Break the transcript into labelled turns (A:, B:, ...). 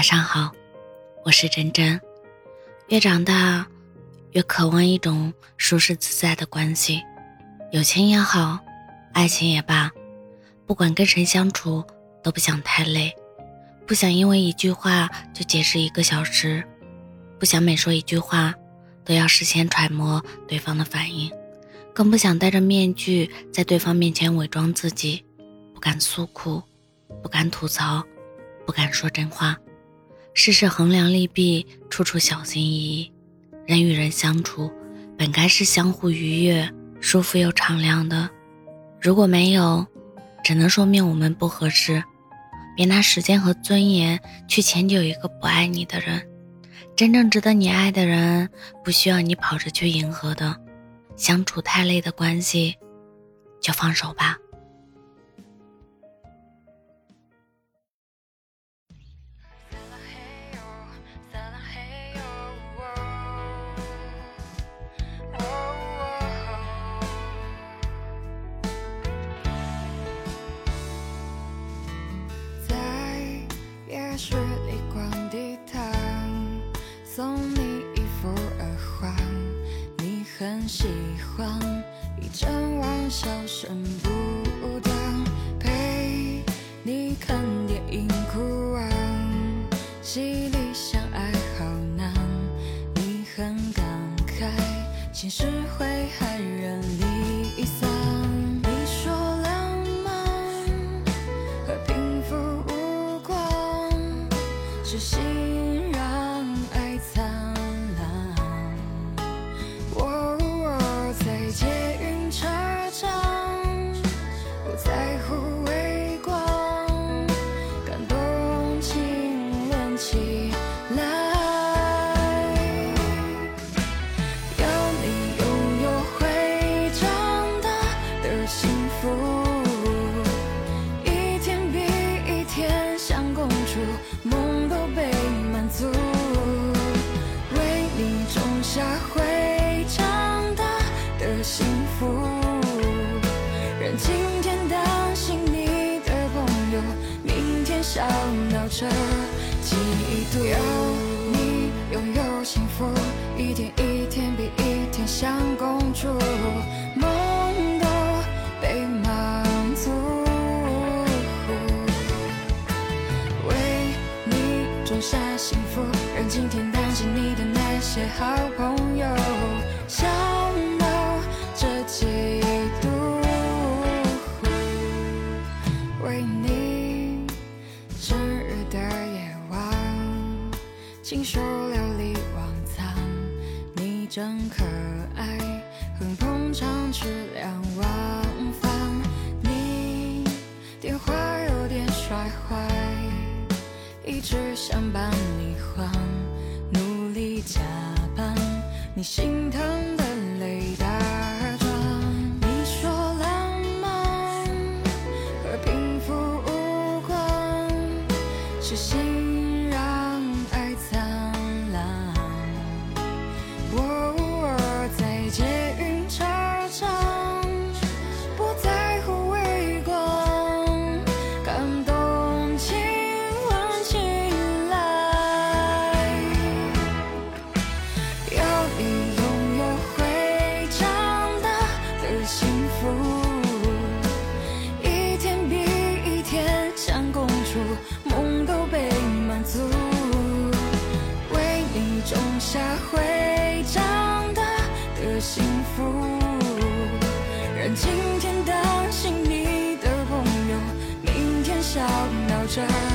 A: 晚上好，我是真真。越长大，越渴望一种舒适自在的关系，友情也好，爱情也罢，不管跟谁相处，都不想太累，不想因为一句话就解释一个小时，不想每说一句话都要事先揣摩对方的反应，更不想戴着面具在对方面前伪装自己，不敢诉苦，不敢吐槽，不敢说真话。事事衡量利弊，处处小心翼翼。人与人相处，本该是相互愉悦、舒服又敞亮的。如果没有，只能说明我们不合适。别拿时间和尊严去迁就一个不爱你的人。真正值得你爱的人，不需要你跑着去迎合的。相处太累的关系，就放手吧。
B: 十里逛地毯，送你一副耳环，你很喜欢，一整晚笑声不断，陪你看电影哭完，戏里相爱好难，你很感慨，现实会害人离是心幸福，让今天担心你的朋友，明天笑闹着嫉妒。有你拥有幸福，一天一天比一天像公主，梦都被满足。为你种下幸福，让今天担心你的那些好朋友亲手料理晚餐，你真可爱，很捧场吃两碗饭，你电话有点摔坏，一直想帮你换，努力加班。你心疼的泪打转，你说浪漫和平复无关，是心幸福，让今天担心你的朋友，明天笑闹着。